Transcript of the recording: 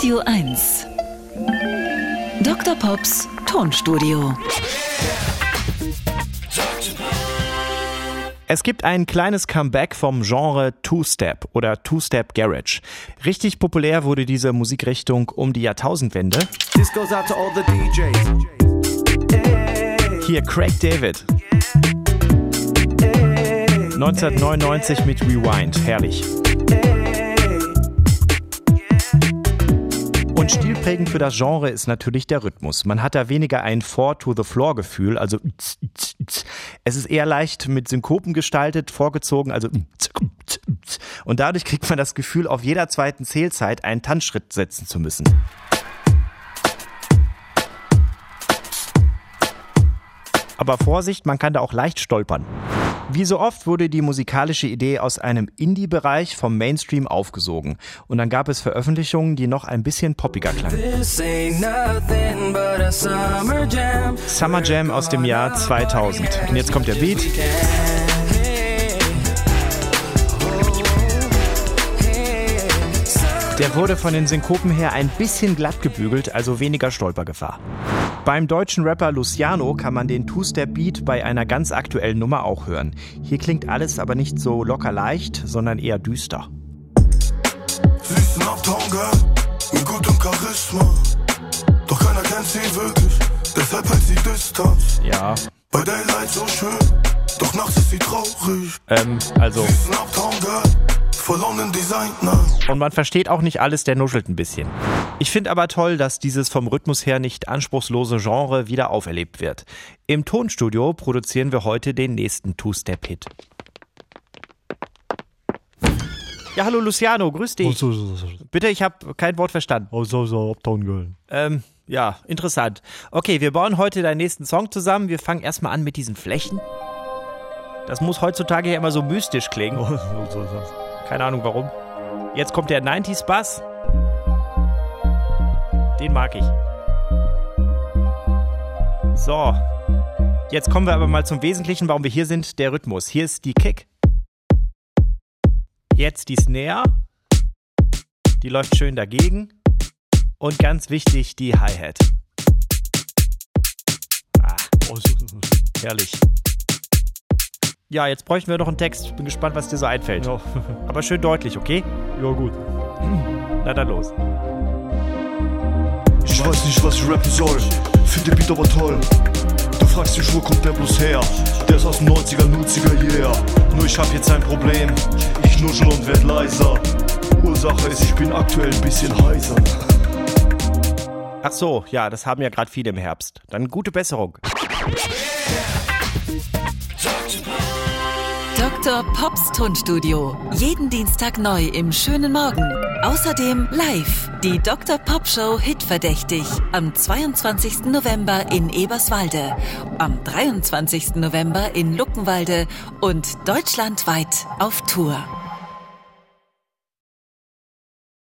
Radio 1. Dr. Pops Tonstudio. Es gibt ein kleines Comeback vom Genre Two-Step oder Two-Step Garage. Richtig populär wurde diese Musikrichtung um die Jahrtausendwende. This goes out to all the DJs. Hier Craig David. 1999 mit Rewind. Herrlich. Stilprägend für das Genre ist natürlich der Rhythmus. Man hat da weniger ein Four-to-the-Floor-Gefühl, also es ist eher leicht mit Synkopen gestaltet, vorgezogen, also und dadurch kriegt man das Gefühl, auf jeder zweiten Zählzeit einen Tanzschritt setzen zu müssen. Aber Vorsicht, man kann da auch leicht stolpern. Wie so oft wurde die musikalische Idee aus einem Indie-Bereich vom Mainstream aufgesogen. Und dann gab es Veröffentlichungen, die noch ein bisschen poppiger klangen. Summer Jam aus dem Jahr 2000. Und jetzt kommt der Beat. Der wurde von den Synkopen her ein bisschen glatt gebügelt, also weniger Stolpergefahr. Beim deutschen Rapper Luciano kann man den Two-Step-Beat bei einer ganz aktuellen Nummer auch hören. Hier klingt alles aber nicht so locker leicht, sondern eher düster. Süßen Uptown Girl mit gutem Charisma. Doch keiner kennt sie wirklich, deshalb hält sie Distanz. Ja. Bei Daylight so schön, doch nachts ist sie traurig. Ähm, also. Süßen verlorenen Designer. Und man versteht auch nicht alles, der nuschelt ein bisschen. Ich finde aber toll, dass dieses vom Rhythmus her nicht anspruchslose Genre wieder auferlebt wird. Im Tonstudio produzieren wir heute den nächsten Two-Step-Hit. Ja, hallo Luciano, grüß dich. so, so, so. Bitte, ich habe kein Wort verstanden. Oh, so, so, Uptown Girl. Ähm, ja, interessant. Okay, wir bauen heute deinen nächsten Song zusammen. Wir fangen erstmal an mit diesen Flächen. Das muss heutzutage ja immer so mystisch klingen. Oh. Keine Ahnung warum. Jetzt kommt der 90s Bass. Den mag ich. So. Jetzt kommen wir aber mal zum Wesentlichen, warum wir hier sind, der Rhythmus. Hier ist die Kick. Jetzt die Snare. Die läuft schön dagegen. Und ganz wichtig, die Hi-Hat. Ah, herrlich. Ja, jetzt bräuchten wir noch einen Text. Bin gespannt, was dir so einfällt. Ja. Aber schön deutlich, okay? ja, gut. Na dann los. Ich weiß nicht, was ich rappen soll. Find den Beat aber toll. Du fragst dich, wo kommt der bloß her? Der ist aus den 90er, 90er, yeah. Nur ich hab jetzt ein Problem. Ich nuschel und werd leiser. Ursache ist, ich bin aktuell ein bisschen heiser. Ach so, ja, das haben ja gerade viele im Herbst. Dann gute Besserung. Dr. Pops Tonstudio. Jeden Dienstag neu im schönen Morgen. Außerdem live die Dr. Pop Show Hitverdächtig am 22. November in Eberswalde, am 23. November in Luckenwalde und deutschlandweit auf Tour.